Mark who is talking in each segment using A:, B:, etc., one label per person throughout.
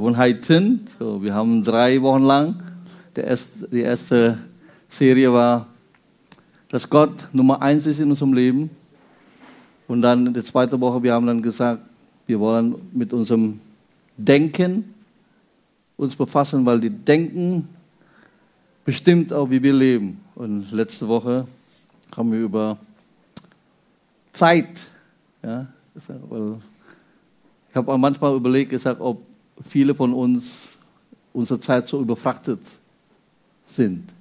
A: Gewohnheiten. So, wir haben drei Wochen lang, erste, die erste Serie war, dass Gott Nummer eins ist in unserem Leben. Und dann die zweite Woche, wir haben dann gesagt, wir wollen mit unserem Denken uns befassen, weil die Denken bestimmt auch, wie wir leben. Und letzte Woche haben wir über Zeit, ja, ich habe manchmal überlegt, gesagt, ob viele von uns unsere Zeit so überfrachtet sind,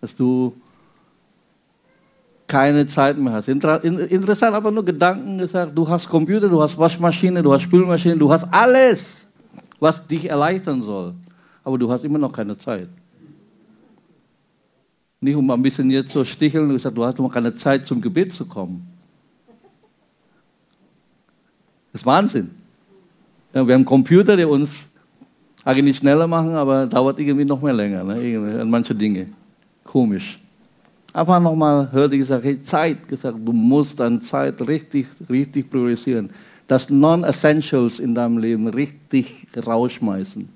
A: dass du keine Zeit mehr hast. Interessant, aber nur Gedanken gesagt, du hast Computer, du hast Waschmaschine, du hast Spülmaschine, du hast alles, was dich erleichtern soll. Aber du hast immer noch keine Zeit. Nicht um ein bisschen jetzt zu sticheln, du sagst, du hast noch keine Zeit zum Gebet zu kommen. Das ist Wahnsinn. Ja, wir haben Computer, der uns eigentlich schneller machen, aber dauert irgendwie noch mehr länger, ne? an manche Dinge. Komisch. Aber nochmal hörte ich gesagt, hey, Zeit, gesagt, du musst deine Zeit richtig, richtig priorisieren. Das Non-Essentials in deinem Leben richtig rausschmeißen.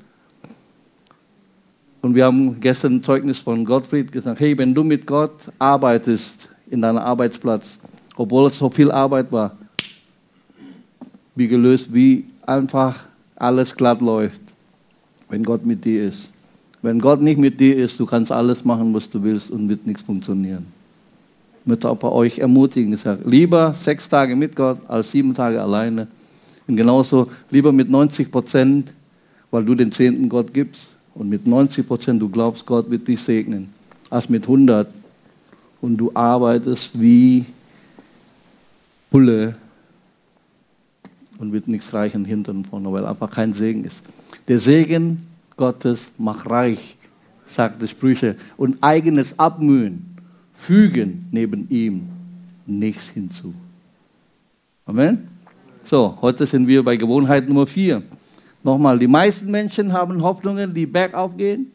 A: Und wir haben gestern ein Zeugnis von Gottfried gesagt, hey, wenn du mit Gott arbeitest in deinem Arbeitsplatz, obwohl es so viel Arbeit war, wie gelöst, wie einfach alles glatt läuft, wenn Gott mit dir ist. Wenn Gott nicht mit dir ist, du kannst alles machen, was du willst und wird nichts funktionieren. Ich möchte bei euch ermutigen, gesagt, lieber sechs Tage mit Gott als sieben Tage alleine. Und genauso lieber mit 90 Prozent, weil du den Zehnten Gott gibst. Und mit 90 Prozent du glaubst, Gott wird dich segnen, als mit 100 und du arbeitest wie Bulle und wird nichts reichen hinten und vorne, weil einfach kein Segen ist. Der Segen Gottes macht reich, sagt die Sprüche, und eigenes Abmühen fügen neben ihm nichts hinzu. Amen. So, heute sind wir bei Gewohnheit Nummer vier. Nochmal, die meisten Menschen haben Hoffnungen, die bergauf gehen,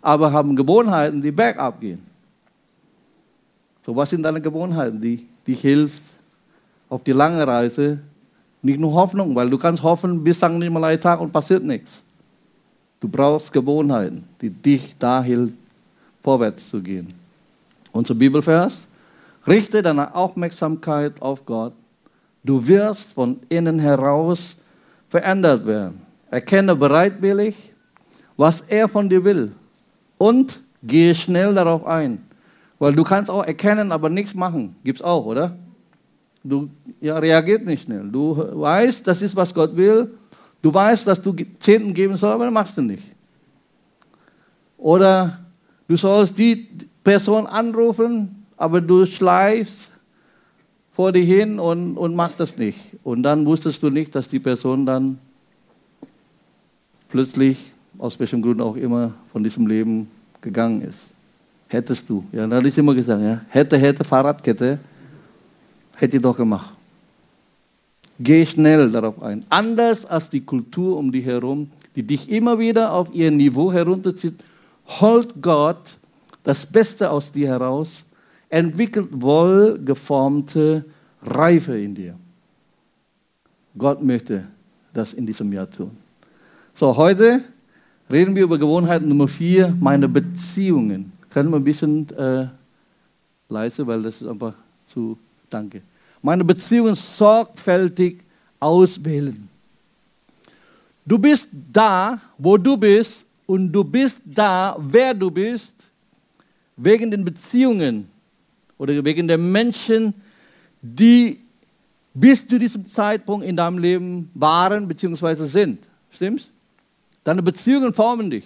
A: aber haben Gewohnheiten, die bergab gehen. So, was sind deine Gewohnheiten, die dich hilft auf die lange Reise nicht nur Hoffnung, weil du kannst hoffen bis St. Nikolai-Tag und passiert nichts. Du brauchst Gewohnheiten, die dich dahin vorwärts zu gehen. Unser Bibelvers, richte deine Aufmerksamkeit auf Gott. Du wirst von innen heraus verändert werden. Erkenne bereitwillig, was er von dir will und gehe schnell darauf ein. Weil du kannst auch erkennen, aber nichts machen. Gibt's auch, oder? Du ja, reagiert nicht schnell. Du weißt, das ist, was Gott will. Du weißt, dass du Zehnten geben sollst, aber machst du nicht. Oder du sollst die Person anrufen, aber du schleifst vor dir hin und, und machst das nicht. Und dann wusstest du nicht, dass die Person dann plötzlich, aus welchem Grund auch immer, von diesem Leben gegangen ist. Hättest du. Ja, da hatte ich immer gesagt, ja, hätte, hätte, Fahrradkette hätte ich doch gemacht. Geh schnell darauf ein. Anders als die Kultur um dich herum, die dich immer wieder auf ihr Niveau herunterzieht, holt Gott das Beste aus dir heraus, entwickelt wohlgeformte Reife in dir. Gott möchte das in diesem Jahr tun. So, heute reden wir über Gewohnheit Nummer vier, meine Beziehungen. Können wir ein bisschen äh, leise, weil das ist einfach zu, danke meine Beziehungen sorgfältig auswählen. Du bist da, wo du bist, und du bist da, wer du bist, wegen den Beziehungen oder wegen der Menschen, die bis zu diesem Zeitpunkt in deinem Leben waren bzw. sind. Stimmt's? Deine Beziehungen formen dich.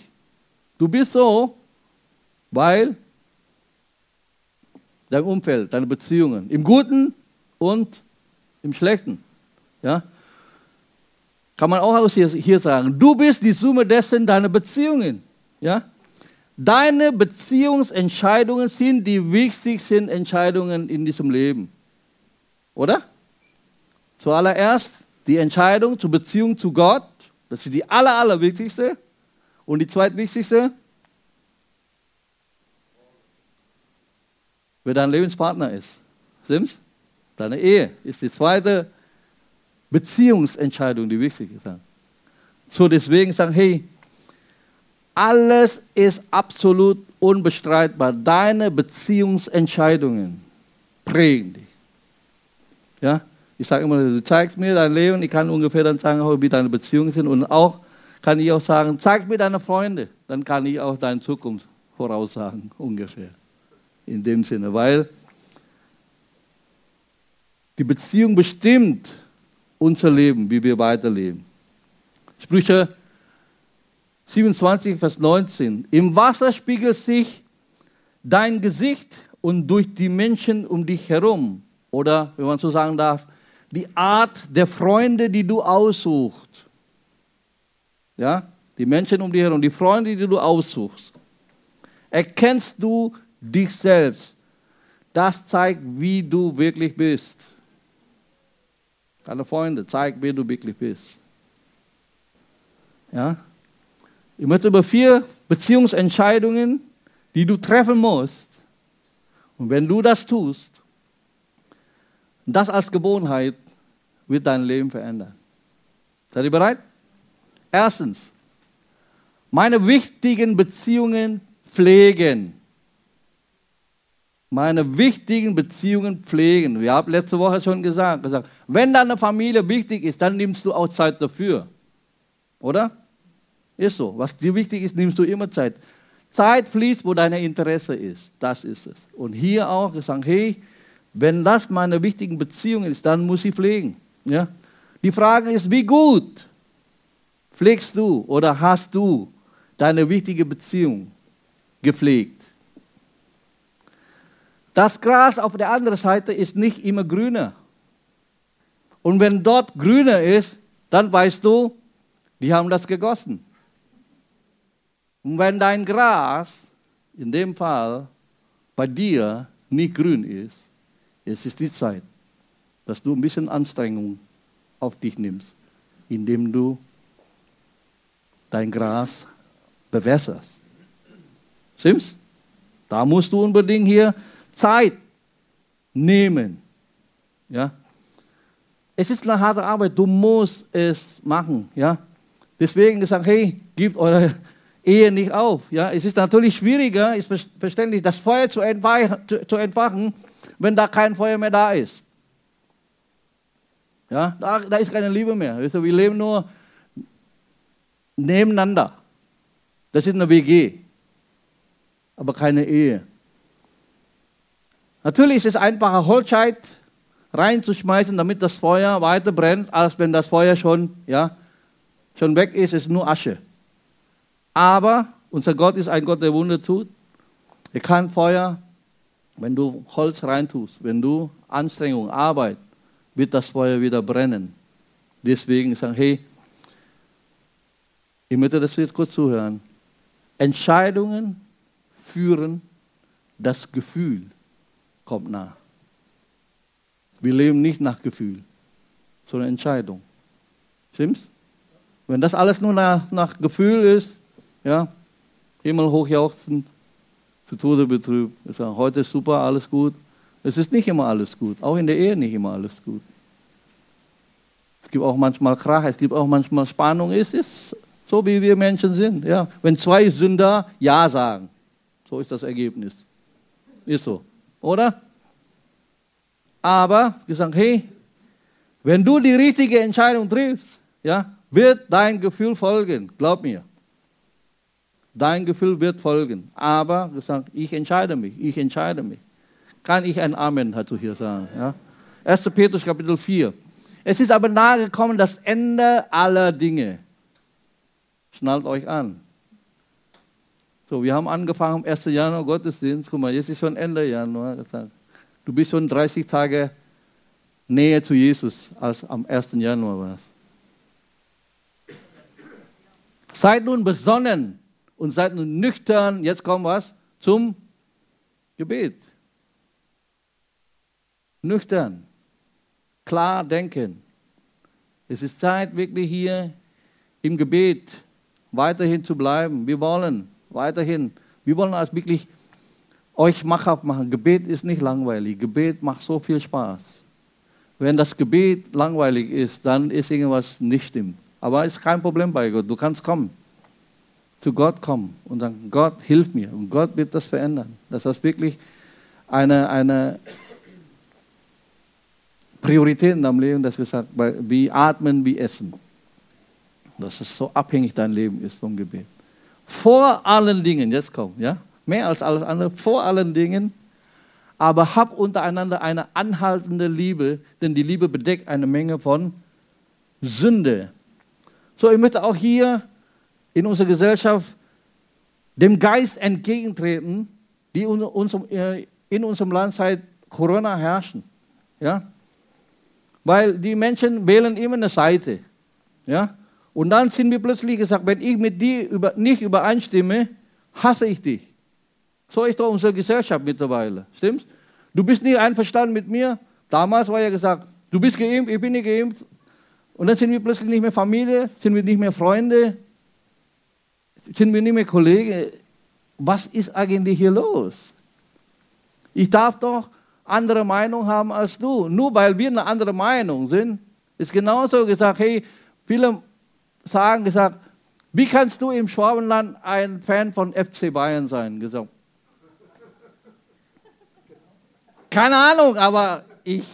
A: Du bist so, weil dein Umfeld, deine Beziehungen, im Guten und im Schlechten. Ja? Kann man auch hier, hier sagen, du bist die Summe dessen deiner Beziehungen. Ja? Deine Beziehungsentscheidungen sind die wichtigsten Entscheidungen in diesem Leben. Oder? Zuallererst die Entscheidung zur Beziehung zu Gott. Das ist die aller, allerwichtigste. Und die zweitwichtigste, wer dein Lebenspartner ist. Stimmt's? Deine Ehe ist die zweite Beziehungsentscheidung, die wichtig ist. So deswegen sagen, hey, alles ist absolut unbestreitbar. Deine Beziehungsentscheidungen prägen dich. Ja? Ich sage immer, du zeigst mir dein Leben, ich kann ungefähr dann sagen, wie deine Beziehungen sind. Und auch kann ich auch sagen, zeig mir deine Freunde, dann kann ich auch deine Zukunft voraussagen, ungefähr. In dem Sinne, weil die Beziehung bestimmt unser Leben, wie wir weiterleben. Sprüche 27, Vers 19. Im Wasser spiegelt sich dein Gesicht und durch die Menschen um dich herum. Oder, wenn man so sagen darf, die Art der Freunde, die du aussuchst. Ja, die Menschen um dich herum, die Freunde, die du aussuchst. Erkennst du dich selbst. Das zeigt, wie du wirklich bist. Deine Freunde zeigen, wie du wirklich bist. Ja? Ich möchte über vier Beziehungsentscheidungen, die du treffen musst. Und wenn du das tust, das als Gewohnheit, wird dein Leben verändern. Seid ihr bereit? Erstens, meine wichtigen Beziehungen pflegen. Meine wichtigen Beziehungen pflegen. Wir haben letzte Woche schon gesagt, gesagt, wenn deine Familie wichtig ist, dann nimmst du auch Zeit dafür. Oder? Ist so. Was dir wichtig ist, nimmst du immer Zeit. Zeit fließt, wo dein Interesse ist. Das ist es. Und hier auch gesagt, hey, wenn das meine wichtigen Beziehungen ist, dann muss ich pflegen. Ja? Die Frage ist, wie gut pflegst du oder hast du deine wichtige Beziehung gepflegt? Das Gras auf der anderen Seite ist nicht immer grüner. Und wenn dort grüner ist, dann weißt du, die haben das gegossen. Und wenn dein Gras, in dem Fall, bei dir nicht grün ist, es ist die Zeit, dass du ein bisschen Anstrengung auf dich nimmst, indem du dein Gras bewässerst. Stimmt's? Da musst du unbedingt hier Zeit nehmen. Ja? Es ist eine harte Arbeit, du musst es machen. Ja? Deswegen gesagt, hey, gebt eure Ehe nicht auf. Ja? Es ist natürlich schwieriger, ist verständlich, das Feuer zu entfachen, wenn da kein Feuer mehr da ist. Ja, da, da ist keine Liebe mehr. Wir leben nur nebeneinander. Das ist eine WG, aber keine Ehe. Natürlich ist es einfacher, Holzscheit reinzuschmeißen, damit das Feuer weiter brennt, als wenn das Feuer schon, ja, schon weg ist, ist nur Asche. Aber unser Gott ist ein Gott, der Wunder tut. Er kann Feuer, wenn du Holz reintust, wenn du Anstrengung, Arbeit, wird das Feuer wieder brennen. Deswegen sagen, hey, ich möchte das jetzt kurz zuhören. Entscheidungen führen das Gefühl kommt nach. Wir leben nicht nach Gefühl, sondern Entscheidung. Stimmt's? Wenn das alles nur nach, nach Gefühl ist, ja, Himmel hochjauchzend, zu Tode betrübt. Sagen, heute ist super, alles gut. Es ist nicht immer alles gut, auch in der Ehe nicht immer alles gut. Es gibt auch manchmal Krach, es gibt auch manchmal Spannung. Es ist so, wie wir Menschen sind. Ja. Wenn zwei Sünder Ja sagen, so ist das Ergebnis. Ist so, oder? Aber sagen, hey, wenn du die richtige Entscheidung triffst, ja, wird dein Gefühl folgen, glaub mir. Dein Gefühl wird folgen. Aber gesagt, ich entscheide mich, ich entscheide mich. Kann ich ein Amen dazu hier sagen? Ja? 1. Petrus Kapitel 4. Es ist aber nahe gekommen das Ende aller Dinge. Schnallt euch an. So, wir haben angefangen am 1. Januar Gottesdienst. Guck mal, jetzt ist schon Ende Januar. Du bist schon 30 Tage näher zu Jesus als am 1. Januar warst. Seid nun besonnen und seid nun nüchtern. Jetzt kommt was zum Gebet. Nüchtern, klar denken. Es ist Zeit, wirklich hier im Gebet weiterhin zu bleiben. Wir wollen weiterhin, wir wollen als wirklich euch machhaft machen. Gebet ist nicht langweilig. Gebet macht so viel Spaß. Wenn das Gebet langweilig ist, dann ist irgendwas nicht stimmt. Aber es ist kein Problem bei Gott. Du kannst kommen. Zu Gott kommen und sagen, Gott, hilf mir. Und Gott wird das verändern. Dass das wirklich eine, eine Priorität in deinem Leben, dass wir sagen, wie atmen, wie essen. Dass es so abhängig dein Leben ist vom Gebet. Vor allen Dingen, jetzt kommt, ja, mehr als alles andere, vor allen Dingen, aber hab untereinander eine anhaltende Liebe, denn die Liebe bedeckt eine Menge von Sünde. So, ich möchte auch hier in unserer Gesellschaft dem Geist entgegentreten, die äh, in unserem Land seit Corona herrschen. Ja? Weil die Menschen wählen immer eine Seite. Ja? Und dann sind wir plötzlich gesagt, wenn ich mit dir über, nicht übereinstimme, hasse ich dich. So ist doch unsere Gesellschaft mittlerweile. Stimmt's? Du bist nicht einverstanden mit mir. Damals war ja gesagt, du bist geimpft, ich bin nicht geimpft. Und dann sind wir plötzlich nicht mehr Familie, sind wir nicht mehr Freunde, sind wir nicht mehr Kollegen. Was ist eigentlich hier los? Ich darf doch andere Meinung haben als du. Nur weil wir eine andere Meinung sind, ist genauso gesagt, hey, viele sagen, gesagt, wie kannst du im Schwabenland ein Fan von FC Bayern sein? Gesagt, keine Ahnung, aber ich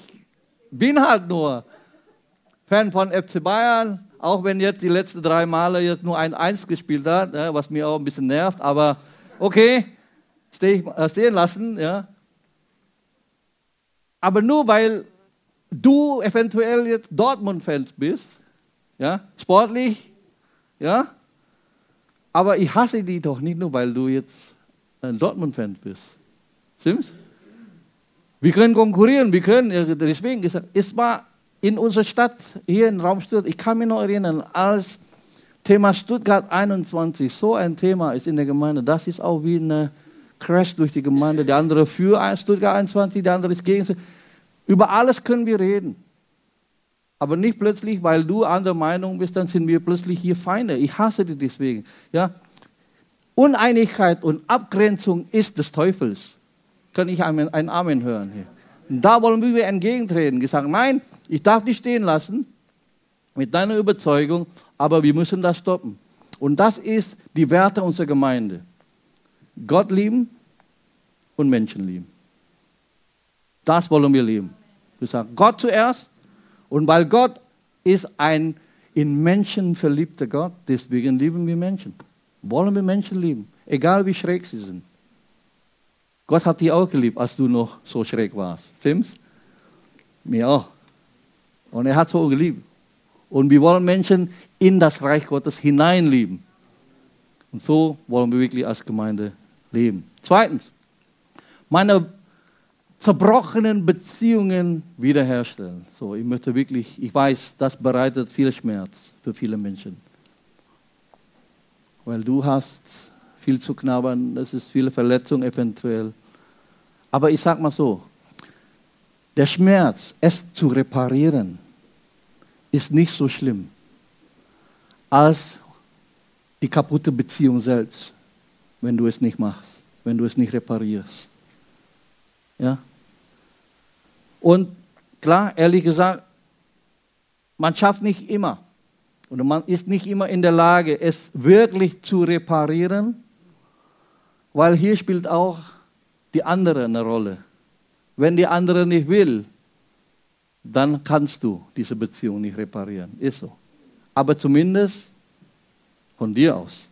A: bin halt nur Fan von FC Bayern, auch wenn jetzt die letzten drei Male jetzt nur ein Eins gespielt hat, was mir auch ein bisschen nervt, aber okay, äh, stehen lassen. Ja. Aber nur weil du eventuell jetzt Dortmund-Fan bist, ja, sportlich, ja. Aber ich hasse die doch nicht nur, weil du jetzt ein Dortmund-Fan bist. Stimmt's? Wir können konkurrieren, wir können, deswegen gesagt, es war in unserer Stadt, hier in Raum Stuttgart, ich kann mich noch erinnern, als Thema Stuttgart 21 so ein Thema ist in der Gemeinde, das ist auch wie eine Crash durch die Gemeinde. Der andere für Stuttgart 21, der andere ist gegen. Über alles können wir reden. Aber nicht plötzlich, weil du anderer Meinung bist, dann sind wir plötzlich hier Feinde. Ich hasse dich deswegen. Ja? Uneinigkeit und Abgrenzung ist des Teufels. Kann ich ein Amen hören hier? Und da wollen wir entgegentreten. Gesagt, nein, ich darf dich stehen lassen mit deiner Überzeugung, aber wir müssen das stoppen. Und das ist die Werte unserer Gemeinde. Gott lieben und Menschen lieben. Das wollen wir lieben. Wir sagen Gott zuerst, und weil Gott ist ein in Menschen verliebter Gott, deswegen lieben wir Menschen. Wollen wir Menschen lieben, egal wie schräg sie sind. Gott hat dich auch geliebt, als du noch so schräg warst. Stimmt's? Mir auch. Und er hat so geliebt. Und wir wollen Menschen in das Reich Gottes hineinlieben. Und so wollen wir wirklich als Gemeinde leben. Zweitens, meine zerbrochenen Beziehungen wiederherstellen. So, ich möchte wirklich, ich weiß, das bereitet viel Schmerz für viele Menschen. Weil du hast viel zu knabbern, es ist viele Verletzungen eventuell. Aber ich sag mal so, der Schmerz, es zu reparieren, ist nicht so schlimm als die kaputte Beziehung selbst, wenn du es nicht machst, wenn du es nicht reparierst. Ja? Und klar, ehrlich gesagt, man schafft nicht immer oder man ist nicht immer in der Lage, es wirklich zu reparieren, weil hier spielt auch die andere eine Rolle. Wenn die andere nicht will, dann kannst du diese Beziehung nicht reparieren. Ist so. Aber zumindest von dir aus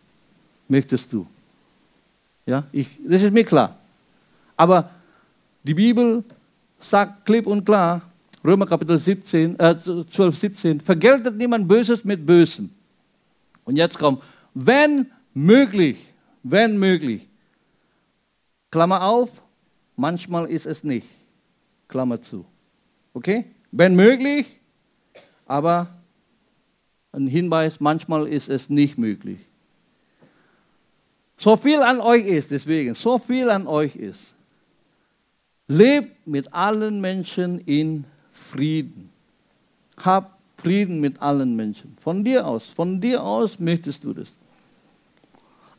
A: möchtest du. Ja, ich, das ist mir klar. Aber die Bibel sagt klipp und klar, Römer Kapitel 17, äh, 12, 17, vergeltet niemand Böses mit Bösem. Und jetzt kommt, wenn möglich, wenn möglich, Klammer auf, manchmal ist es nicht, Klammer zu. Okay? Wenn möglich, aber ein Hinweis, manchmal ist es nicht möglich. So viel an euch ist, deswegen, so viel an euch ist. Lebt mit allen Menschen in Frieden. Hab Frieden mit allen Menschen. Von dir aus, von dir aus möchtest du das.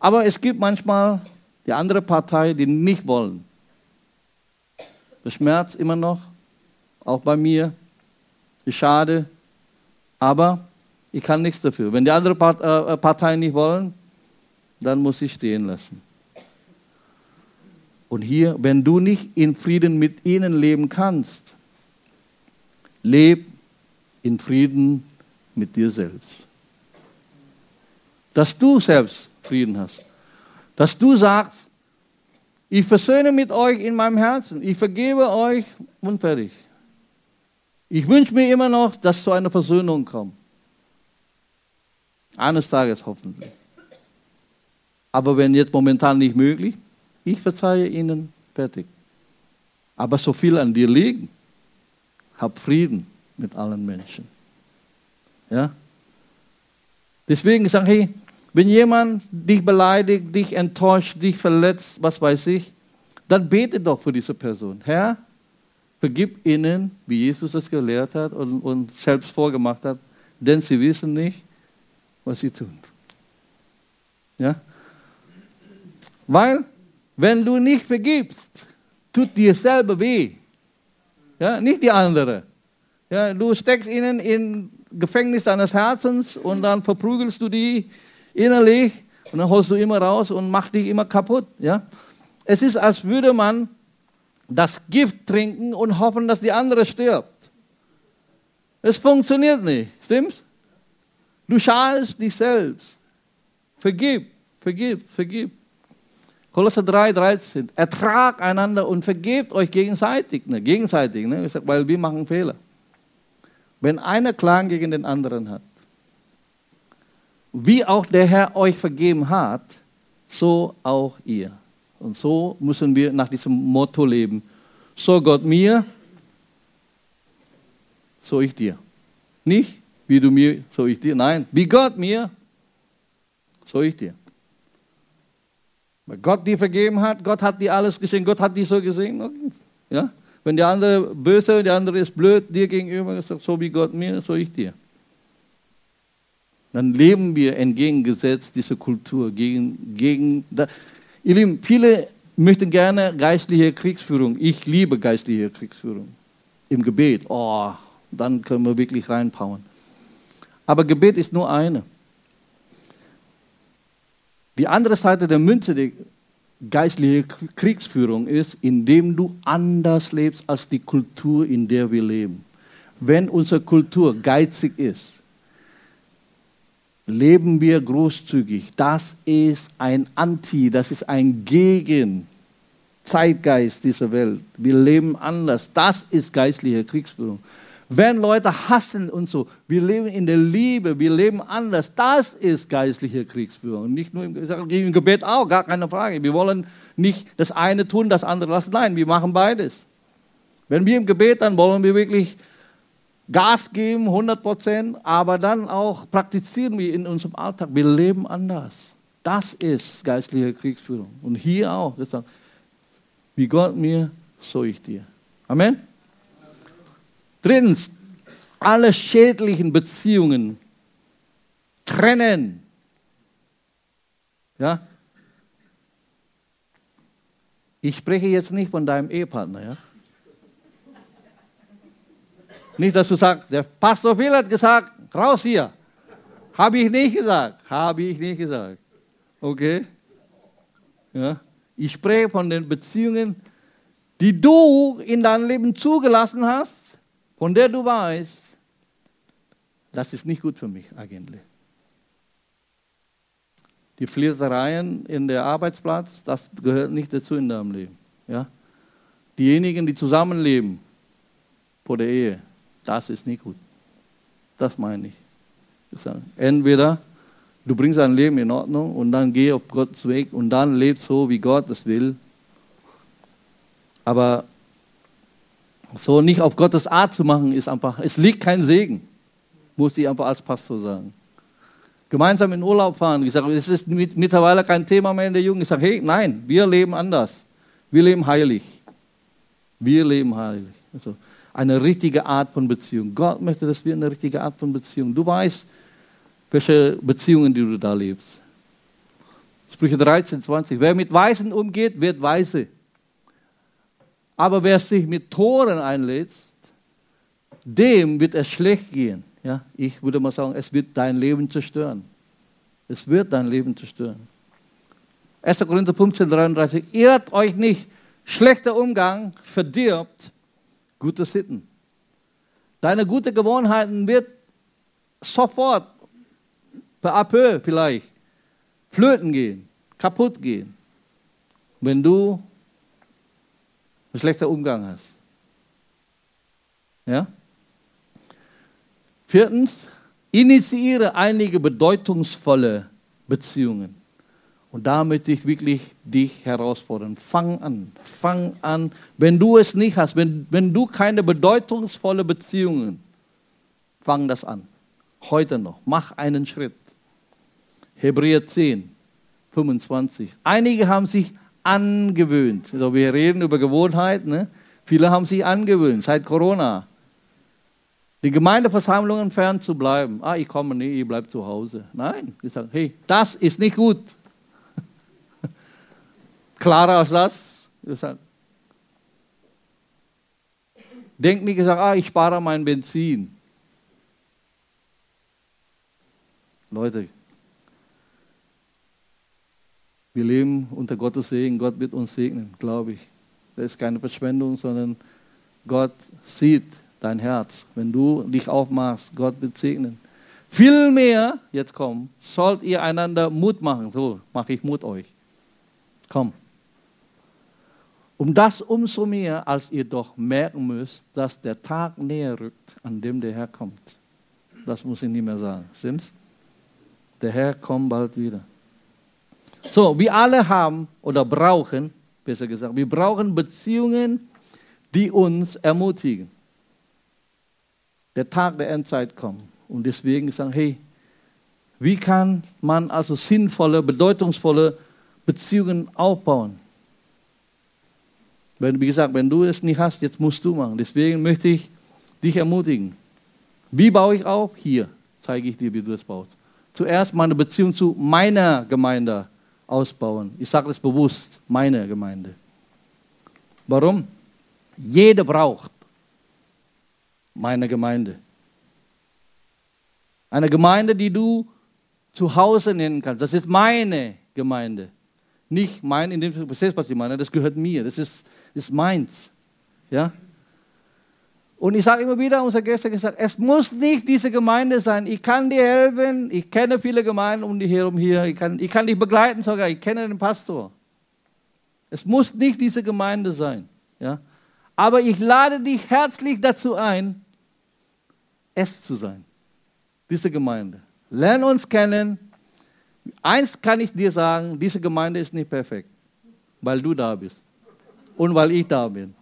A: Aber es gibt manchmal die andere Partei, die nicht wollen. Das schmerzt immer noch, auch bei mir. Ist schade. Aber Ich kann nichts dafür. Wenn die anderen äh, Parteien nicht wollen, dann muss ich stehen lassen. Und hier, wenn du nicht in Frieden mit ihnen leben kannst, leb in Frieden mit dir selbst. Dass du selbst Frieden hast. Dass du sagst, ich versöhne mit euch in meinem Herzen, ich vergebe euch und fertig. Ich wünsche mir immer noch, dass zu einer Versöhnung kommt. Eines Tages hoffentlich. Aber wenn jetzt momentan nicht möglich, ich verzeihe ihnen, fertig. Aber so viel an dir liegt, hab Frieden mit allen Menschen. Ja? Deswegen sage ich, wenn jemand dich beleidigt, dich enttäuscht, dich verletzt, was weiß ich, dann bete doch für diese Person. Herr, vergib ihnen, wie Jesus es gelehrt hat und, und selbst vorgemacht hat, denn sie wissen nicht, was sie tun. Ja? Weil, wenn du nicht vergibst, tut dir selber weh. Ja? Nicht die andere. Ja, du steckst ihnen in Gefängnis deines Herzens und dann verprügelst du die innerlich und dann holst du immer raus und machst dich immer kaputt. Ja? Es ist, als würde man das Gift trinken und hoffen, dass die andere stirbt. Es funktioniert nicht, stimmt's? Du schadest dich selbst. Vergib, vergib, vergib. Kolosser 3, 13. Ertragt einander und vergebt euch gegenseitig. Ne? Gegenseitig, ne? Weil wir machen Fehler. Wenn einer Klagen gegen den anderen hat, wie auch der Herr euch vergeben hat, so auch ihr. Und so müssen wir nach diesem Motto leben. So Gott mir, so ich dir. Nicht wie du mir, so ich dir. Nein, wie Gott mir, so ich dir. Weil Gott dir vergeben hat, Gott hat dir alles gesehen, Gott hat dich so gesehen. Ja? Wenn der andere böse, der andere ist blöd dir gegenüber, so wie Gott mir, so ich dir. Dann leben wir entgegengesetzt dieser Kultur. Gegen, gegen, da. Ihr Lieben, viele möchten gerne geistliche Kriegsführung. Ich liebe geistliche Kriegsführung. Im Gebet, oh, dann können wir wirklich reinpauen. Aber Gebet ist nur eine. Die andere Seite der Münze der geistlichen Kriegsführung ist, indem du anders lebst als die Kultur, in der wir leben. Wenn unsere Kultur geizig ist, leben wir großzügig. Das ist ein Anti, das ist ein Gegen Zeitgeist dieser Welt. Wir leben anders. Das ist geistliche Kriegsführung. Wenn Leute hassen und so, wir leben in der Liebe, wir leben anders. Das ist geistliche Kriegsführung. Nicht nur im, im Gebet auch, gar keine Frage. Wir wollen nicht das eine tun, das andere lassen. Nein, wir machen beides. Wenn wir im Gebet, dann wollen wir wirklich Gas geben, 100 Prozent, aber dann auch praktizieren wir in unserem Alltag. Wir leben anders. Das ist geistliche Kriegsführung. Und hier auch. Wie Gott mir, so ich dir. Amen. Drittens, alle schädlichen Beziehungen trennen. Ja? Ich spreche jetzt nicht von deinem Ehepartner, ja? Nicht, dass du sagst, der Pastor Phil hat gesagt, raus hier. Habe ich nicht gesagt. Habe ich nicht gesagt. Okay? Ja? Ich spreche von den Beziehungen, die du in deinem Leben zugelassen hast von der du weißt, das ist nicht gut für mich eigentlich. Die Flirtereien in der Arbeitsplatz, das gehört nicht dazu in deinem Leben. Ja? Diejenigen, die zusammenleben vor der Ehe, das ist nicht gut. Das meine ich. Entweder du bringst dein Leben in Ordnung und dann geh auf Gottes Weg und dann lebst so, wie Gott es will. Aber so nicht auf Gottes Art zu machen, ist einfach, es liegt kein Segen, muss ich einfach als Pastor sagen. Gemeinsam in Urlaub fahren, ich sage, es ist mittlerweile kein Thema mehr in der Jugend. Ich sage, hey, nein, wir leben anders. Wir leben heilig. Wir leben heilig. Also eine richtige Art von Beziehung. Gott möchte, dass wir eine richtige Art von Beziehung. Du weißt, welche Beziehungen, die du da lebst. Sprüche 13, 20. Wer mit Weisen umgeht, wird weise. Aber wer sich mit Toren einlädt, dem wird es schlecht gehen. Ja, ich würde mal sagen, es wird dein Leben zerstören. Es wird dein Leben zerstören. 1. Korinther 15, 33. Irrt euch nicht. Schlechter Umgang verdirbt gute Sitten. Deine gute Gewohnheiten wird sofort, per peu vielleicht, flöten gehen, kaputt gehen, wenn du einen schlechten Umgang hast. Ja? Viertens, initiiere einige bedeutungsvolle Beziehungen. Und da möchte ich wirklich dich herausfordern. Fang an, fang an. Wenn du es nicht hast, wenn, wenn du keine bedeutungsvolle Beziehungen, fang das an. Heute noch. Mach einen Schritt. Hebräer 10, 25. Einige haben sich angewöhnt. Also wir reden über Gewohnheit. Ne? Viele haben sich angewöhnt seit Corona. Die Gemeindeversammlungen fern zu bleiben. Ah, ich komme nicht, ich bleibe zu Hause. Nein, ich sage, hey, das ist nicht gut. Klarer als das? Gesagt. Denk nicht gesagt, ah, ich spare mein Benzin. Leute, wir leben unter Gottes Segen. Gott wird uns segnen, glaube ich. Das ist keine Verschwendung, sondern Gott sieht dein Herz. Wenn du dich aufmachst, Gott wird segnen. Vielmehr, jetzt komm, sollt ihr einander Mut machen. So mache ich Mut euch. Komm. Um das umso mehr, als ihr doch merken müsst, dass der Tag näher rückt, an dem der Herr kommt. Das muss ich nicht mehr sagen. Stimmt's? Der Herr kommt bald wieder. So, wir alle haben oder brauchen, besser gesagt, wir brauchen Beziehungen, die uns ermutigen. Der Tag der Endzeit kommt. Und deswegen sagen, hey, wie kann man also sinnvolle, bedeutungsvolle Beziehungen aufbauen? Wenn, wie gesagt, wenn du es nicht hast, jetzt musst du machen. Deswegen möchte ich dich ermutigen. Wie baue ich auf? Hier zeige ich dir, wie du es baust. Zuerst meine Beziehung zu meiner Gemeinde ausbauen. Ich sage das bewusst, meine Gemeinde. Warum? Jeder braucht meine Gemeinde. Eine Gemeinde, die du zu Hause nennen kannst. Das ist meine Gemeinde. Nicht mein, in dem verstehst was ich meine, das gehört mir, das ist, ist meins. Ja? Und ich sage immer wieder, unser Gäste gesagt, es muss nicht diese Gemeinde sein. Ich kann dir helfen, ich kenne viele Gemeinden um dich herum hier, ich kann, ich kann dich begleiten sogar, ich kenne den Pastor. Es muss nicht diese Gemeinde sein. Ja? Aber ich lade dich herzlich dazu ein, es zu sein. Diese Gemeinde. Lern uns kennen, Eins kann ich dir sagen, diese Gemeinde ist nicht perfekt, weil du da bist und weil ich da bin.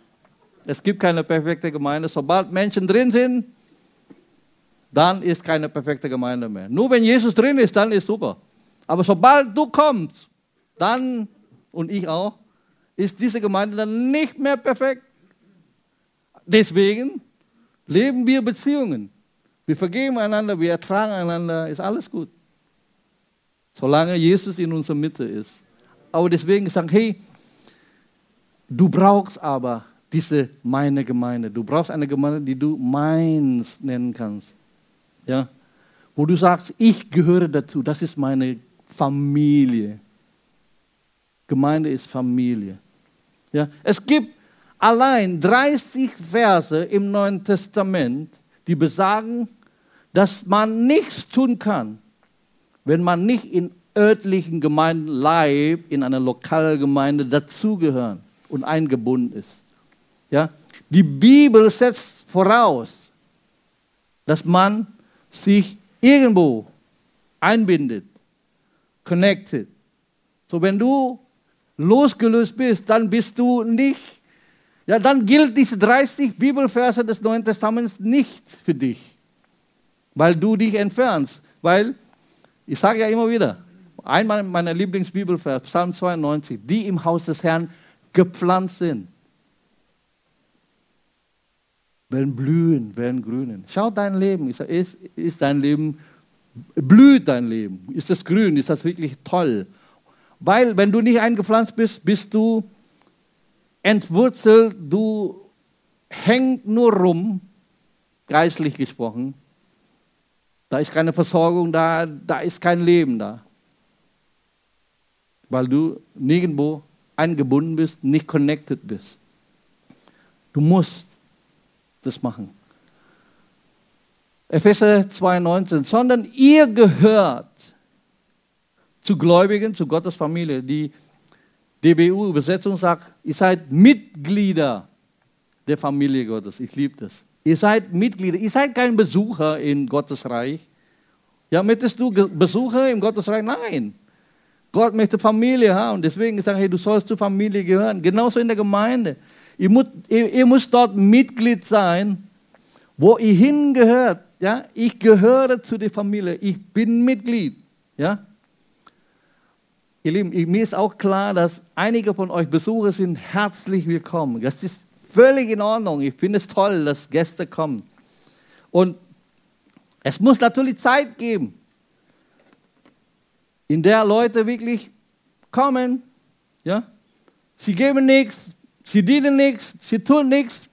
A: Es gibt keine perfekte Gemeinde. Sobald Menschen drin sind, dann ist keine perfekte Gemeinde mehr. Nur wenn Jesus drin ist, dann ist super. Aber sobald du kommst, dann und ich auch, ist diese Gemeinde dann nicht mehr perfekt. Deswegen leben wir Beziehungen. Wir vergeben einander, wir ertragen einander, ist alles gut. Solange Jesus in unserer Mitte ist. Aber deswegen sagen, hey, du brauchst aber diese meine Gemeinde. Du brauchst eine Gemeinde, die du meins nennen kannst. Ja? Wo du sagst, ich gehöre dazu. Das ist meine Familie. Gemeinde ist Familie. Ja? Es gibt allein 30 Verse im Neuen Testament, die besagen, dass man nichts tun kann, wenn man nicht in örtlichen Gemeinden live in einer Lokalgemeinde dazugehören und eingebunden ist. Ja? Die Bibel setzt voraus, dass man sich irgendwo einbindet, connected. So wenn du losgelöst bist, dann bist du nicht, ja, dann gilt diese 30 Bibelverse des Neuen Testaments nicht für dich, weil du dich entfernst, weil ich sage ja immer wieder, einmal meiner Lieblingsbibelvers, Psalm 92, die im Haus des Herrn gepflanzt sind, werden blühen, werden grünen. Schau dein Leben, ist, ist dein Leben, blüht dein Leben? Ist das grün? Ist das wirklich toll? Weil, wenn du nicht eingepflanzt bist, bist du entwurzelt, du hängst nur rum, geistlich gesprochen, Da ist keine Versorgung da, da ist kein Leben da. Weil du nirgendwo eingebunden bist, nicht connected bist. Du musst das machen. Epheser 2,19, sondern ihr gehört zu Gläubigen, zu Gottes Familie. Die DBU-Übersetzung sagt, ihr seid Mitglieder der Familie Gottes. Ich liebe das. Ihr seid Mitglieder, ihr seid kein Besucher in Gottes Reich. Ja, möchtest du Besucher im Gottes Reich? Nein. Gott möchte Familie haben deswegen sagt er, hey, du sollst zur Familie gehören. Genauso in der Gemeinde. Ihr müsst, ihr, ihr müsst dort Mitglied sein, wo ihr hingehört. Ja, ich gehöre zu der Familie. Ich bin Mitglied. Ja. Ihr Lieben, mir ist auch klar, dass einige von euch Besucher sind herzlich willkommen. Das ist völlig in Ordnung. Ich finde es toll, dass Gäste kommen. Und es muss natürlich Zeit geben, in der Leute wirklich kommen. Ja? Sie geben nichts, sie dienen nichts, sie tun nichts.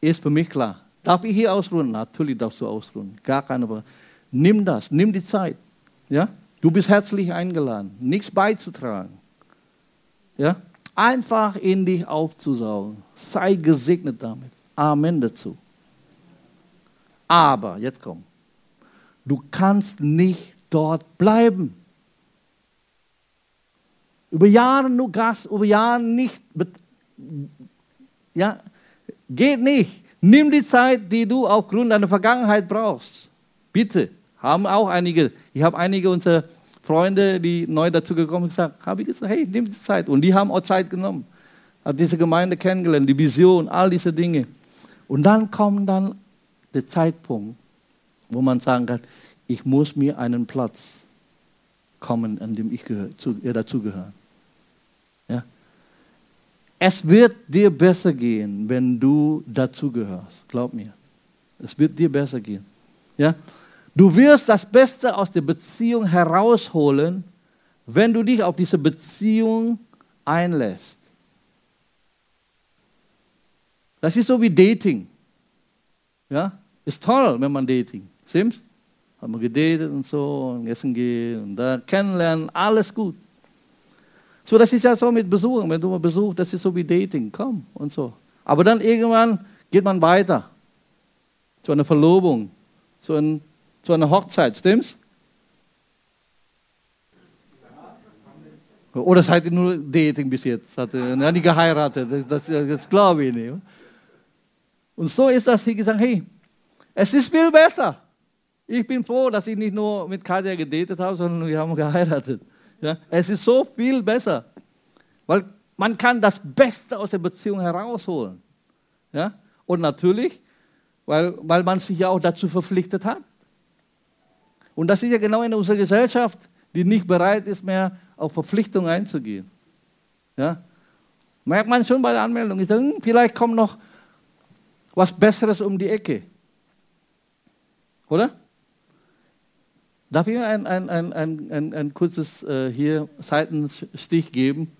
A: Ist für mich klar. Darf ich hier ausruhen? Natürlich darfst du ausruhen. Gar keine Frage. Nimm das, nimm die Zeit. Ja? Du bist herzlich eingeladen, nichts beizutragen. Ja? Einfach in dich aufzusaugen. Sei gesegnet damit. Amen dazu. Aber, jetzt komm, du kannst nicht dort bleiben. Über Jahre nur Gas, über Jahre nicht. Ja, geht nicht. Nimm die Zeit, die du aufgrund deiner Vergangenheit brauchst. Bitte. Haben auch einige, ich habe einige unserer Freunde, die neu dazu gekommen sind, gesagt, habe ich gesagt, hey, nimm die Zeit. Und die haben auch Zeit genommen. Hat diese Gemeinde kennengelernt, die Vision, all diese Dinge. Und dann kommt dann der Zeitpunkt, wo man sagen kann, ich muss mir einen Platz kommen, an dem ich gehör, zu, ja, dazugehöre. Ja? Es wird dir besser gehen, wenn du dazugehörst. Glaub mir. Es wird dir besser gehen. Ja? Du wirst das Beste aus der Beziehung herausholen, wenn du dich auf diese Beziehung einlässt. Das ist so wie Dating. Ja? Ist toll, wenn man Dating. Stimmt's? Hat man gedatet und so und essen gehen und da kennenlernen, alles gut. So, das ist ja so mit Besuchen. Wenn du mal besuchst, das ist so wie Dating, komm und so. Aber dann irgendwann geht man weiter zu einer Verlobung, zu einem zu einer Hochzeit, stimmt's? Oder seid ihr nur Dating bis jetzt? Hat er nicht geheiratet? Das, das, das glaube ich nicht. Und so ist das, sie gesagt, hey, es ist viel besser. Ich bin froh, dass ich nicht nur mit Katja gedatet habe, sondern wir haben geheiratet. Ja? Es ist so viel besser. Weil man kann das Beste aus der Beziehung herausholen. Ja? Und natürlich, weil, weil man sich ja auch dazu verpflichtet hat. Und das ist ja genau in unserer Gesellschaft, die nicht bereit ist mehr auf Verpflichtungen einzugehen. Ja? Merkt man schon bei der Anmeldung, ich denke, vielleicht kommt noch was Besseres um die Ecke. Oder? Darf ich ein, ein, ein, ein, ein, ein kurzes äh, hier Seitenstich geben?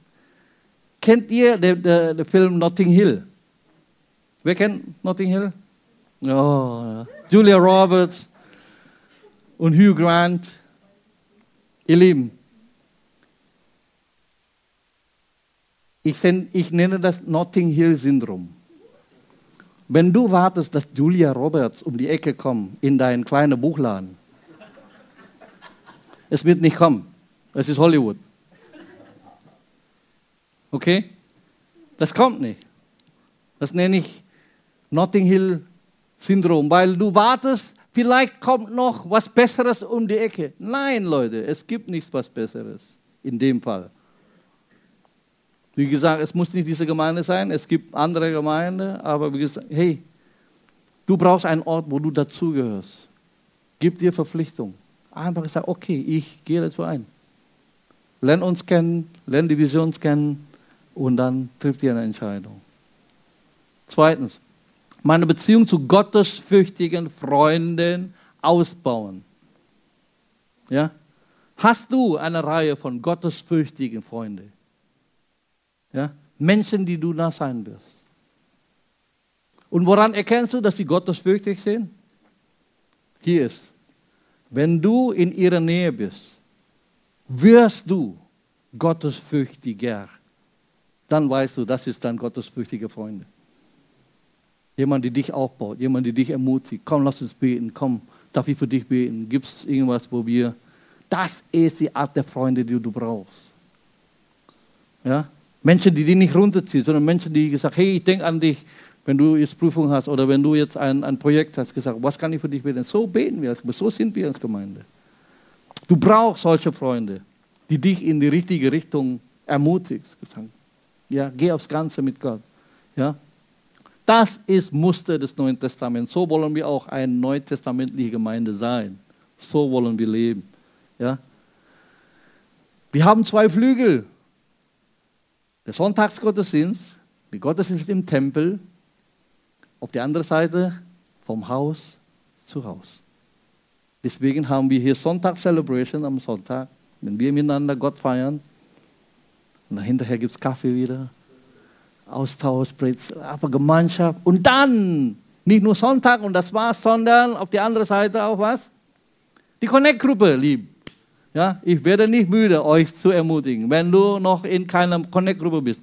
A: Kennt ihr den, den, den, Film Notting Hill? Wer kennt Notting Hill? Oh. Julia Roberts, und Hugh Grant. Ihr Lieben, ich, ich nenne das Notting Hill Syndrom. Wenn du wartest, dass Julia Roberts um die Ecke kommt in deinen kleinen Buchladen, es wird nicht kommen. Es ist Hollywood. Okay? Das kommt nicht. Das nenne ich Notting Hill Syndrom, weil du wartest, Vielleicht kommt noch was Besseres um die Ecke. Nein, Leute, es gibt nichts was Besseres in dem Fall. Wie gesagt, es muss nicht diese Gemeinde sein, es gibt andere Gemeinden, aber wie gesagt, hey, du brauchst einen Ort, wo du dazugehörst. Gib dir Verpflichtung. Einfach sagen, okay, ich gehe dazu ein. Lern uns kennen, lern die Vision kennen und dann trifft ihr eine Entscheidung. Zweitens, meine Beziehung zu gottesfürchtigen Freunden ausbauen. Ja? Hast du eine Reihe von gottesfürchtigen Freunden? Ja? Menschen, die du nah sein wirst. Und woran erkennst du, dass sie gottesfürchtig sind? Hier ist Wenn du in ihrer Nähe bist, wirst du gottesfürchtiger. Dann weißt du, das ist dann gottesfürchtige Freunde. Jemand, der dich aufbaut, jemand, der dich ermutigt. Komm, lass uns beten. Komm, darf ich für dich beten? Gibt es irgendwas, wo wir. Das ist die Art der Freunde, die du brauchst. Ja? Menschen, die dich nicht runterziehen, sondern Menschen, die sagen: Hey, ich denke an dich, wenn du jetzt Prüfung hast oder wenn du jetzt ein, ein Projekt hast, gesagt, was kann ich für dich beten? So beten wir, so sind wir als Gemeinde. Du brauchst solche Freunde, die dich in die richtige Richtung ermutigen. Ja, geh aufs Ganze mit Gott. Ja, das ist Muster des Neuen Testaments. So wollen wir auch eine neutestamentliche Gemeinde sein. So wollen wir leben. Ja? Wir haben zwei Flügel. Der Sonntagsgottesdienst, der Gottesdienst im Tempel, auf der anderen Seite vom Haus zu Haus. Deswegen haben wir hier Sonntag-Celebration am Sonntag, wenn wir miteinander Gott feiern. Und hinterher gibt es Kaffee wieder. Austausch, einfach Gemeinschaft. Und dann, nicht nur Sonntag und das war's, sondern auf die andere Seite auch was? Die Connect-Gruppe, lieb. Ja, ich werde nicht müde, euch zu ermutigen, wenn du noch in keiner Connect-Gruppe bist.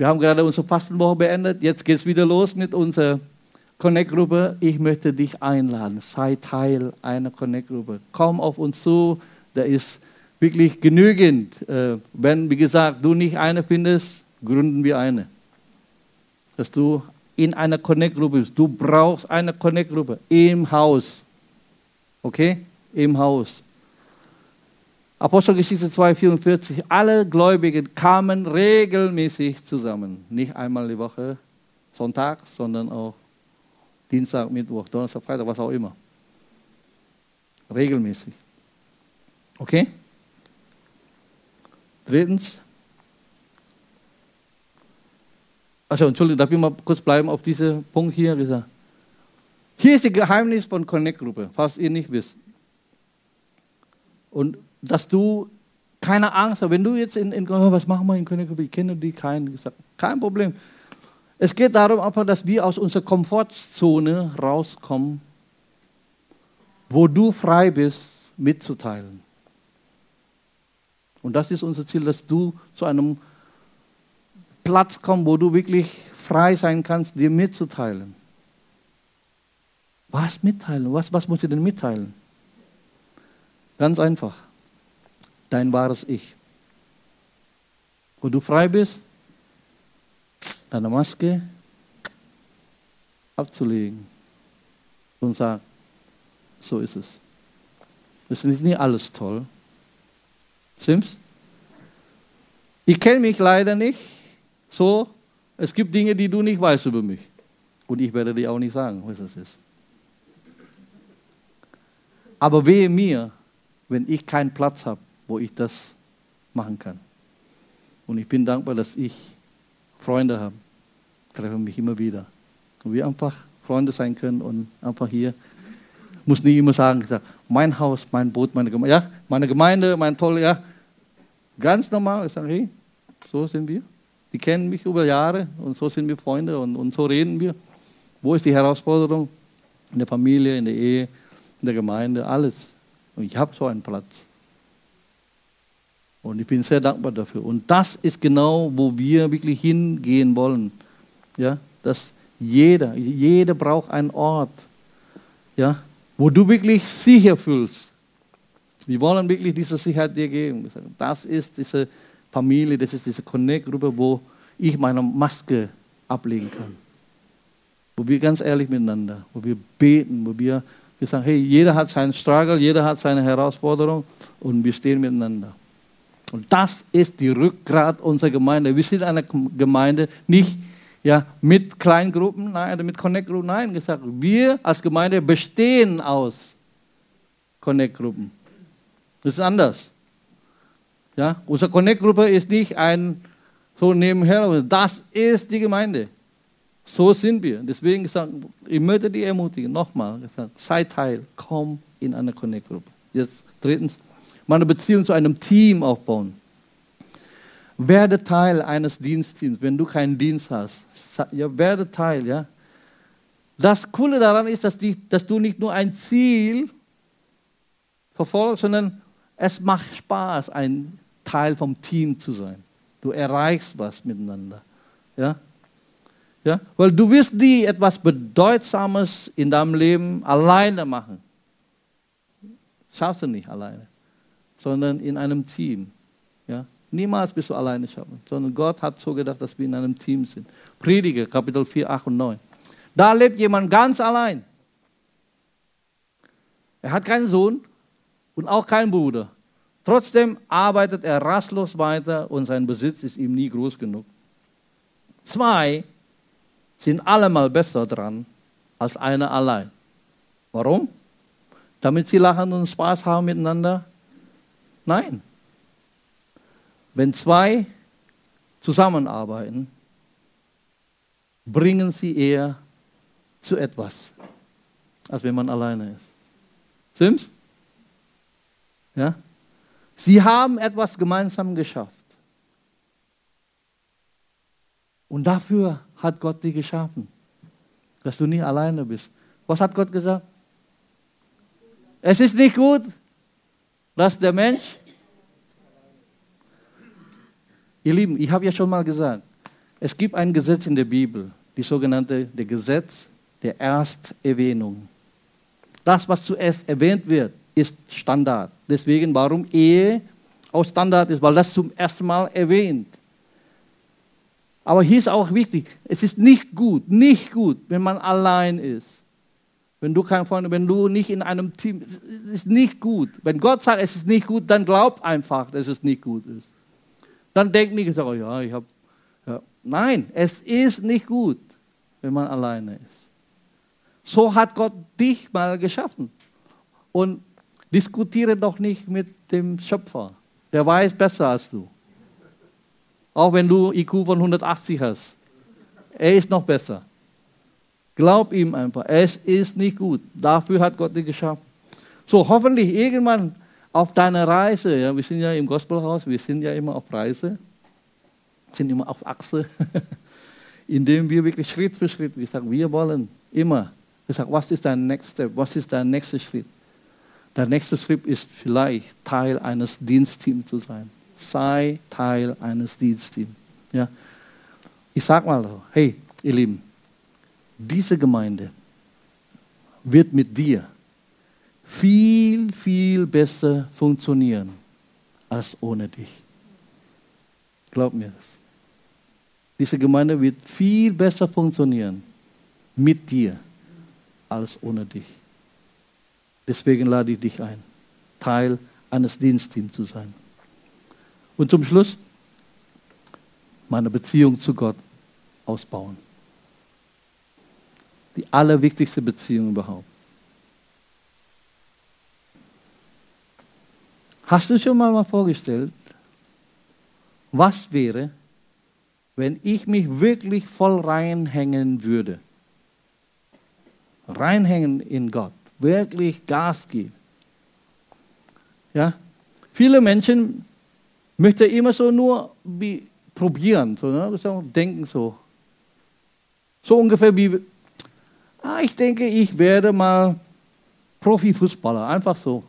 A: Wir haben gerade unsere Fastenwoche beendet. Jetzt geht es wieder los mit unserer Connect-Gruppe. Ich möchte dich einladen. Sei Teil einer Connect-Gruppe. Komm auf uns zu. Da ist wirklich genügend. Äh, wenn, wie gesagt, du nicht eine findest, gründen wir eine dass du in einer Connect-Gruppe bist. Du brauchst eine Connect-Gruppe im Haus. Okay? Im Haus. Apostelgeschichte 2,44. Alle Gläubigen kamen regelmäßig zusammen. Nicht einmal die Woche, Sonntag, sondern auch Dienstag, Mittwoch, Donnerstag, Freitag, was auch immer. Regelmäßig. Okay? Drittens, Also Entschuldigung, darf ich mal kurz bleiben auf diesen Punkt hier? Hier ist das Geheimnis von Connect-Gruppe, falls ihr nicht wisst. Und dass du keine Angst hast, wenn du jetzt in, in oh, was machen wir in Connect-Gruppe, ich kenne die keinen, gesagt, kein Problem. Es geht darum einfach, dass wir aus unserer Komfortzone rauskommen, wo du frei bist, mitzuteilen. Und das ist unser Ziel, dass du zu einem Platz kommen, wo du wirklich frei sein kannst, dir mitzuteilen. Was mitteilen? Was, was muss ich denn mitteilen? Ganz einfach. Dein wahres Ich. Wo du frei bist, deine Maske abzulegen und sagen, so ist es. Es ist nicht alles toll. Stimmt's? Ich kenne mich leider nicht so, es gibt Dinge, die du nicht weißt über mich. Und ich werde dir auch nicht sagen, was das ist. Aber wehe mir, wenn ich keinen Platz habe, wo ich das machen kann. Und ich bin dankbar, dass ich Freunde habe. Treffe mich immer wieder. Und wir einfach Freunde sein können und einfach hier. Muss nicht immer sagen, mein Haus, mein Boot, meine Gemeinde. Ja, meine Gemeinde, mein tolle, ja. Ganz normal. Ich sage, hey, so sind wir. Die kennen mich über Jahre und so sind wir Freunde und, und so reden wir. Wo ist die Herausforderung? In der Familie, in der Ehe, in der Gemeinde, alles. Und ich habe so einen Platz. Und ich bin sehr dankbar dafür. Und das ist genau, wo wir wirklich hingehen wollen. Ja, dass jeder, jeder braucht einen Ort, ja, wo du wirklich sicher fühlst. Wir wollen wirklich diese Sicherheit dir geben. Das ist diese Familie, das ist diese Connect-Gruppe, wo ich meine Maske ablegen kann. Wo wir ganz ehrlich miteinander, wo wir beten, wo wir, wir sagen, hey, jeder hat seinen Struggle, jeder hat seine Herausforderung und wir stehen miteinander. Und das ist die Rückgrat unserer Gemeinde. Wir sind eine Gemeinde nicht ja, mit Kleingruppen, nein, mit Connect-Gruppen, nein, gesagt, wir als Gemeinde bestehen aus Connect-Gruppen. Das ist anders. Ja, unsere Connect-Gruppe ist nicht ein so nebenher, das ist die Gemeinde. So sind wir. Deswegen gesagt, ich möchte dich ermutigen, nochmal, gesagt, sei Teil, komm in eine Connect-Gruppe. Jetzt drittens, meine Beziehung zu einem Team aufbauen. Werde Teil eines Dienstteams, wenn du keinen Dienst hast. Ja, werde Teil, ja. Das Coole daran ist, dass, die, dass du nicht nur ein Ziel verfolgt, sondern es macht Spaß, ein Teil vom Team zu sein. Du erreichst was miteinander. Ja? Ja? Weil du wirst nie etwas Bedeutsames in deinem Leben alleine machen. Das schaffst du nicht alleine, sondern in einem Team. Ja? Niemals bist du alleine schaffen, sondern Gott hat so gedacht, dass wir in einem Team sind. Prediger, Kapitel 4, 8 und 9. Da lebt jemand ganz allein. Er hat keinen Sohn und auch keinen Bruder. Trotzdem arbeitet er rastlos weiter und sein Besitz ist ihm nie groß genug. Zwei sind allemal besser dran als einer allein. Warum? Damit sie lachen und Spaß haben miteinander? Nein. Wenn zwei zusammenarbeiten, bringen sie eher zu etwas, als wenn man alleine ist. Stimmt's? Ja? Sie haben etwas gemeinsam geschafft. Und dafür hat Gott dich geschaffen, dass du nicht alleine bist. Was hat Gott gesagt? Es ist nicht gut, dass der Mensch. Ihr Lieben, ich habe ja schon mal gesagt, es gibt ein Gesetz in der Bibel, die sogenannte der Gesetz der Ersterwähnung. Das, was zuerst erwähnt wird, ist Standard. Deswegen, warum Ehe auch Standard ist, weil das zum ersten Mal erwähnt. Aber hier ist auch wichtig, es ist nicht gut, nicht gut, wenn man allein ist. Wenn du kein Freund, wenn du nicht in einem Team, ist nicht gut. Wenn Gott sagt, es ist nicht gut, dann glaub einfach, dass es nicht gut ist. Dann denk nicht, oh ja, ich habe. Ja. Nein, es ist nicht gut, wenn man alleine ist. So hat Gott dich mal geschaffen. Und diskutiere doch nicht mit dem Schöpfer. Der weiß besser als du. Auch wenn du IQ von 180 hast. Er ist noch besser. Glaub ihm einfach. Es ist nicht gut. Dafür hat Gott dich geschaffen. So, hoffentlich irgendwann auf deiner Reise, ja, wir sind ja im Gospelhaus, wir sind ja immer auf Reise, sind immer auf Achse, indem wir wirklich Schritt für Schritt, wir sagen, wir wollen immer, wir sagen, was ist dein nächster Step, was ist dein nächster Schritt? Der nächste Schritt ist vielleicht Teil eines Dienstteams zu sein. Sei Teil eines Dienstteams. Ja. Ich sage mal hey, ihr Lieben, diese Gemeinde wird mit dir viel, viel besser funktionieren als ohne dich. Glaub mir das. Diese Gemeinde wird viel besser funktionieren mit dir als ohne dich. Deswegen lade ich dich ein, Teil eines Dienstteams zu sein. Und zum Schluss meine Beziehung zu Gott ausbauen. Die allerwichtigste Beziehung überhaupt. Hast du schon mal vorgestellt, was wäre, wenn ich mich wirklich voll reinhängen würde? Reinhängen in Gott wirklich Gas gibt. Ja? Viele Menschen möchten immer so nur probieren, so, ne? denken so. So ungefähr wie, ah, ich denke, ich werde mal Profifußballer, einfach so.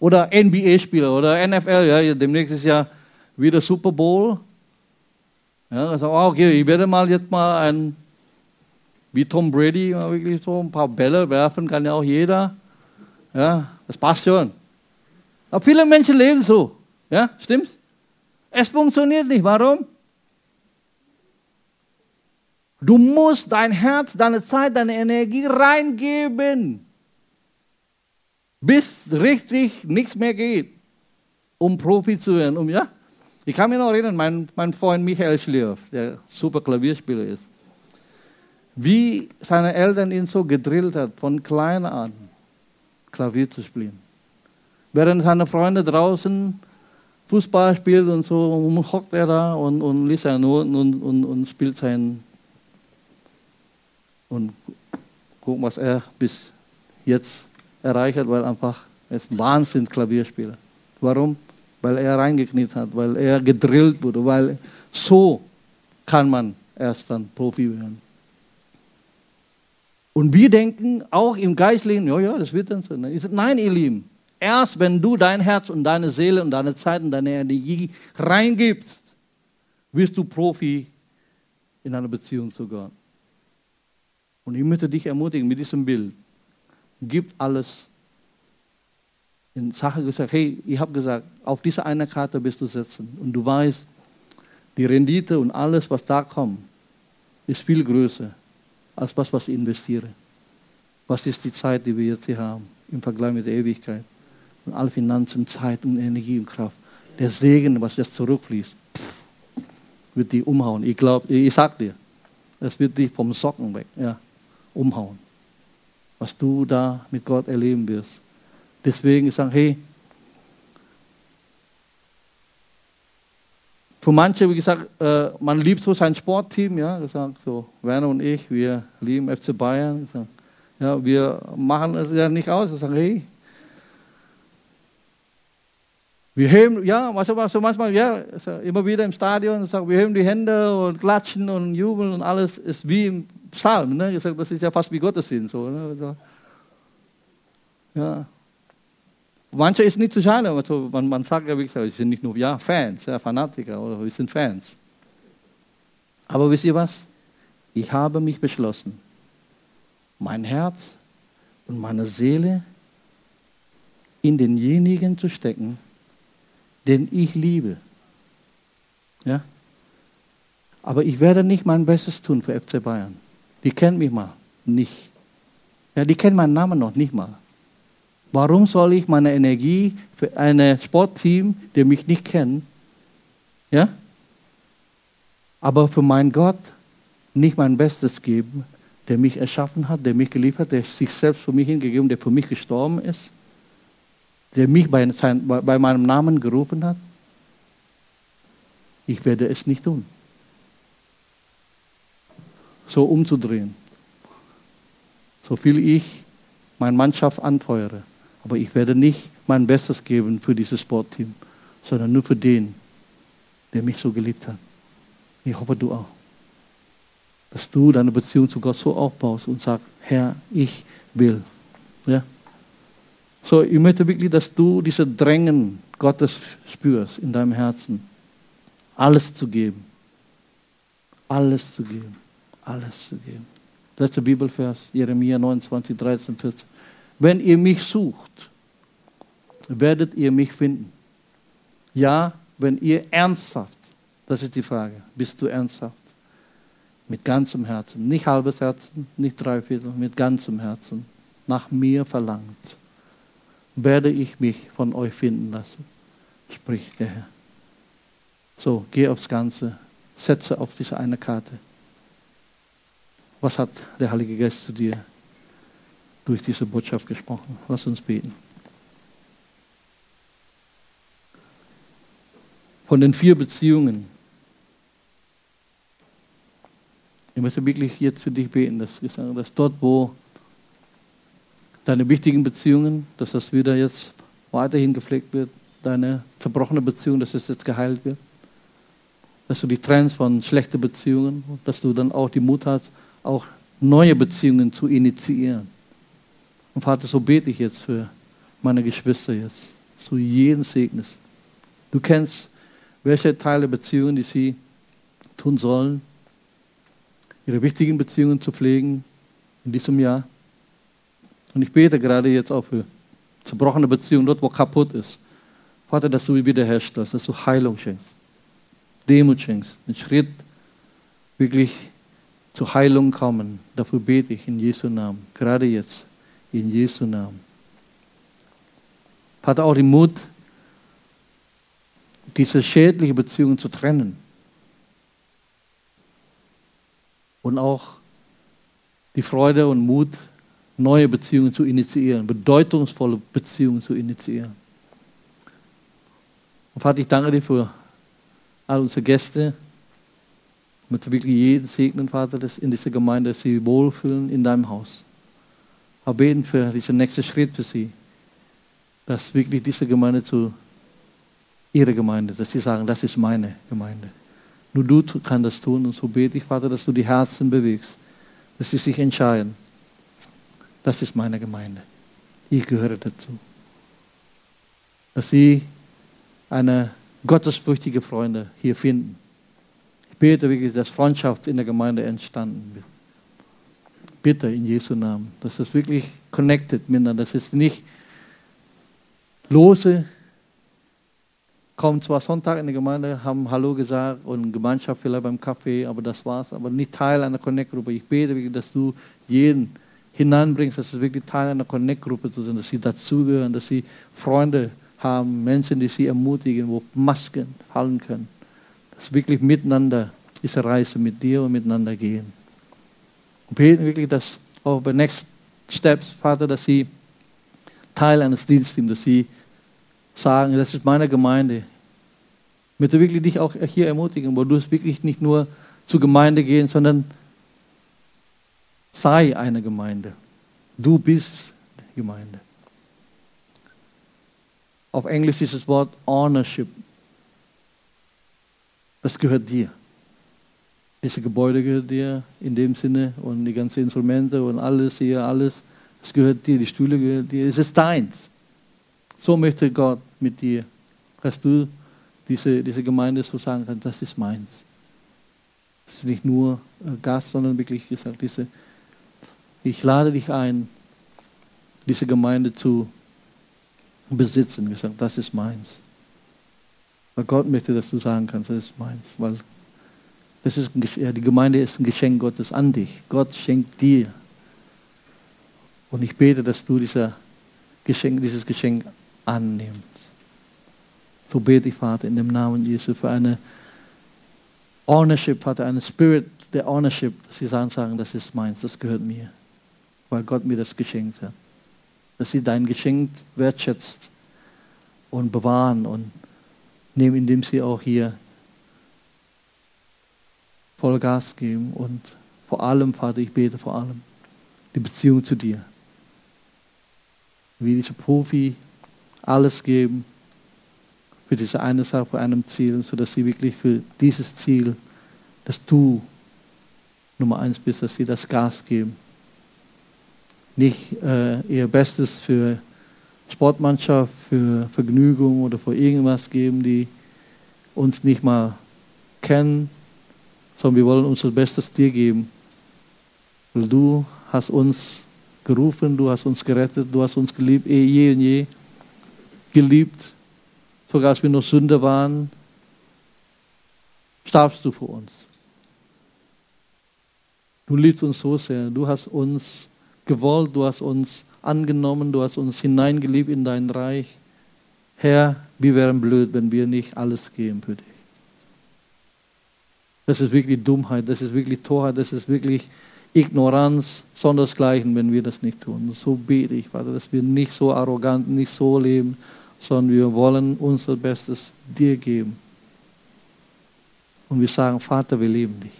A: Oder NBA-Spieler oder NFL, ja, demnächst ist ja wieder Super Bowl. Ja, also, okay, ich werde mal jetzt mal ein wie Tom Brady, wirklich so ein paar Bälle werfen kann ja auch jeder. Ja, das passt schon. Aber viele Menschen leben so. Ja, stimmt's? Es funktioniert nicht. Warum? Du musst dein Herz, deine Zeit, deine Energie reingeben, bis richtig nichts mehr geht, um Profi zu werden. Um, ja? Ich kann mich noch erinnern, mein, mein Freund Michael Schlierf, der super Klavierspieler ist wie seine Eltern ihn so gedrillt hat, von klein an Klavier zu spielen. Während seine Freunde draußen Fußball spielen und so, hockt er da und, und liest er nur und, und, und spielt sein und guckt, was er bis jetzt erreicht hat, weil einfach er ist ein Wahnsinn Klavierspieler. Warum? Weil er reingekniet hat, weil er gedrillt wurde, weil so kann man erst dann Profi werden. Und wir denken auch im Geistlichen, ja, ja, das wird dann so. Nein, ihr Lieben, erst wenn du dein Herz und deine Seele und deine Zeit und deine Energie reingibst, wirst du Profi in einer Beziehung zu Gott. Und ich möchte dich ermutigen mit diesem Bild. Gib alles. In Sache gesagt, hey, ich habe gesagt, auf diese eine Karte bist du setzen. Und du weißt, die Rendite und alles, was da kommt, ist viel größer als das, was ich investiere. Was ist die Zeit, die wir jetzt hier haben, im Vergleich mit der Ewigkeit? Und alle Finanzen, Zeit und Energie und Kraft. Der Segen, was jetzt zurückfließt, pff, wird die umhauen. Ich glaube, ich sag dir, es wird dich vom Socken weg. Ja umhauen. Was du da mit Gott erleben wirst. Deswegen sagen, hey, für manche, wie gesagt, äh, man liebt so sein Sportteam, ja, gesagt, so Werner und ich, wir lieben FC Bayern. Gesagt, ja, wir machen es ja nicht aus. Wir sagen, hey, wir heben, ja, also manchmal, ja, immer wieder im Stadion, sagen, wir heben die Hände und klatschen und jubeln und alles ist wie im Psalm. Ne? Das ist ja fast wie Gottesdienst. So, ne? Ja. Manche ist nicht zu schade, also man, man sagt ja, wie gesagt, wir sind nicht nur ja, Fans, ja, Fanatiker, oder wir sind Fans. Aber wisst ihr was? Ich habe mich beschlossen, mein Herz und meine Seele in denjenigen zu stecken, den ich liebe. Ja? Aber ich werde nicht mein Bestes tun für FC Bayern. Die kennen mich mal nicht. Ja, die kennen meinen Namen noch nicht mal. Warum soll ich meine Energie für ein Sportteam, der mich nicht kennt, ja, aber für meinen Gott nicht mein Bestes geben, der mich erschaffen hat, der mich geliebt hat, der sich selbst für mich hingegeben, der für mich gestorben ist, der mich bei, sein, bei meinem Namen gerufen hat? Ich werde es nicht tun so umzudrehen. So viel ich meine Mannschaft anfeuere. Aber ich werde nicht mein Bestes geben für dieses Sportteam, sondern nur für den, der mich so geliebt hat. Ich hoffe, du auch. Dass du deine Beziehung zu Gott so aufbaust und sagst, Herr, ich will. Ja? So, ich möchte wirklich, dass du diese Drängen Gottes spürst in deinem Herzen. Alles zu geben. Alles zu geben alles zu geben. Letzter Bibelvers, Jeremia 29, 13, 14. Wenn ihr mich sucht, werdet ihr mich finden. Ja, wenn ihr ernsthaft, das ist die Frage, bist du ernsthaft? Mit ganzem Herzen, nicht halbes Herzen, nicht dreiviertel, mit ganzem Herzen nach mir verlangt, werde ich mich von euch finden lassen, spricht der Herr. So, geh aufs Ganze, setze auf diese eine Karte. Was hat der Heilige Geist zu dir durch diese Botschaft gesprochen? Lass uns beten. Von den vier Beziehungen. Ich möchte wirklich jetzt für dich beten, dass, dass dort, wo deine wichtigen Beziehungen, dass das wieder jetzt weiterhin gepflegt wird, deine zerbrochene Beziehung, dass es jetzt geheilt wird, dass du dich trennst von schlechten Beziehungen, dass du dann auch die Mut hast, auch neue Beziehungen zu initiieren. Und Vater, so bete ich jetzt für meine Geschwister jetzt, so jeden segnest. Du kennst, welche Teile Beziehungen, die sie tun sollen, ihre wichtigen Beziehungen zu pflegen in diesem Jahr. Und ich bete gerade jetzt auch für zerbrochene Beziehungen, dort wo kaputt ist. Vater, dass du wiederherstellst, dass du Heilung schenkst, Demut schenkst, einen Schritt wirklich zur Heilung kommen. Dafür bete ich in Jesu Namen. Gerade jetzt. In Jesu Namen. Hat auch den Mut, diese schädliche Beziehung zu trennen. Und auch die Freude und Mut, neue Beziehungen zu initiieren, bedeutungsvolle Beziehungen zu initiieren. Und Vater, ich danke dir für all unsere Gäste, möchte wirklich jeden segnen, Vater, dass in dieser Gemeinde dass sie wohlfühlen in deinem Haus. Aber beten für diesen nächsten Schritt für sie, dass wirklich diese Gemeinde zu ihrer Gemeinde, dass sie sagen, das ist meine Gemeinde. Nur du kannst das tun und so bete ich, Vater, dass du die Herzen bewegst, dass sie sich entscheiden, das ist meine Gemeinde. Ich gehöre dazu. Dass sie eine gottesfürchtige Freunde hier finden. Ich bete wirklich, dass Freundschaft in der Gemeinde entstanden wird. Bitte in Jesu Namen, dass das wirklich connected miteinander, dass es nicht lose kommen zwar Sonntag in die Gemeinde, haben Hallo gesagt und Gemeinschaft vielleicht beim Kaffee, aber das war's. Aber nicht Teil einer Connect-Gruppe. Ich bete wirklich, dass du jeden hineinbringst, dass es wirklich Teil einer Connect-Gruppe zu sein, dass sie dazugehören, dass sie Freunde haben, Menschen, die sie ermutigen, wo Masken fallen können. Dass wirklich miteinander diese Reise mit dir und miteinander gehen. Und beten wirklich, dass auch bei Next Steps, Vater, dass sie Teil eines Dienstes, dass sie sagen, das ist meine Gemeinde. Ich möchte wirklich dich auch hier ermutigen, wo du es wirklich nicht nur zur Gemeinde gehen, sondern sei eine Gemeinde. Du bist Gemeinde. Auf Englisch ist das Wort Ownership. Das gehört dir. Diese Gebäude gehört dir in dem Sinne und die ganzen Instrumente und alles hier, alles. Es gehört dir, die Stühle gehört dir. Es ist deins. So möchte Gott mit dir, dass du diese, diese Gemeinde so sagen kannst, das ist meins. Das ist nicht nur Gast, sondern wirklich gesagt, diese, ich lade dich ein, diese Gemeinde zu besitzen. Gesagt, das ist meins. Weil Gott möchte, dass du sagen kannst, das ist meins. Weil das ist die Gemeinde ist ein Geschenk Gottes an dich. Gott schenkt dir. Und ich bete, dass du dieser Geschenk, dieses Geschenk annimmst. So bete ich, Vater, in dem Namen Jesu für eine Ownership, Vater, eine Spirit der Ownership, dass sie sagen, sagen, das ist meins, das gehört mir, weil Gott mir das geschenkt hat. Dass sie dein Geschenk wertschätzt und bewahren und indem sie auch hier voll Gas geben und vor allem, Vater, ich bete vor allem die Beziehung zu dir. Wie dieser Profi alles geben für diese eine Sache, für einem Ziel, sodass sie wirklich für dieses Ziel, dass du Nummer eins bist, dass sie das Gas geben. Nicht äh, ihr Bestes für Sportmannschaft, für Vergnügung oder für irgendwas geben, die uns nicht mal kennen, sondern wir wollen unser Bestes dir geben. Weil du hast uns gerufen, du hast uns gerettet, du hast uns geliebt, eh, je und je geliebt, sogar als wir noch Sünder waren, starbst du für uns. Du liebst uns so sehr, du hast uns gewollt, du hast uns angenommen, du hast uns hineingeliebt in dein Reich. Herr, wir wären blöd, wenn wir nicht alles geben für dich. Das ist wirklich Dummheit, das ist wirklich Torheit, das ist wirklich Ignoranz, sondersgleichen, wenn wir das nicht tun. So bete ich, Vater, dass wir nicht so arrogant, nicht so leben, sondern wir wollen unser Bestes dir geben. Und wir sagen, Vater, wir lieben dich.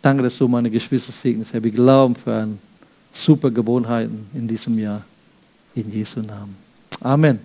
A: Danke, dass du meine Geschwister segnest. Herr, wir glauben für eine super Gewohnheiten in diesem Jahr. In Jesu Namen. Amen.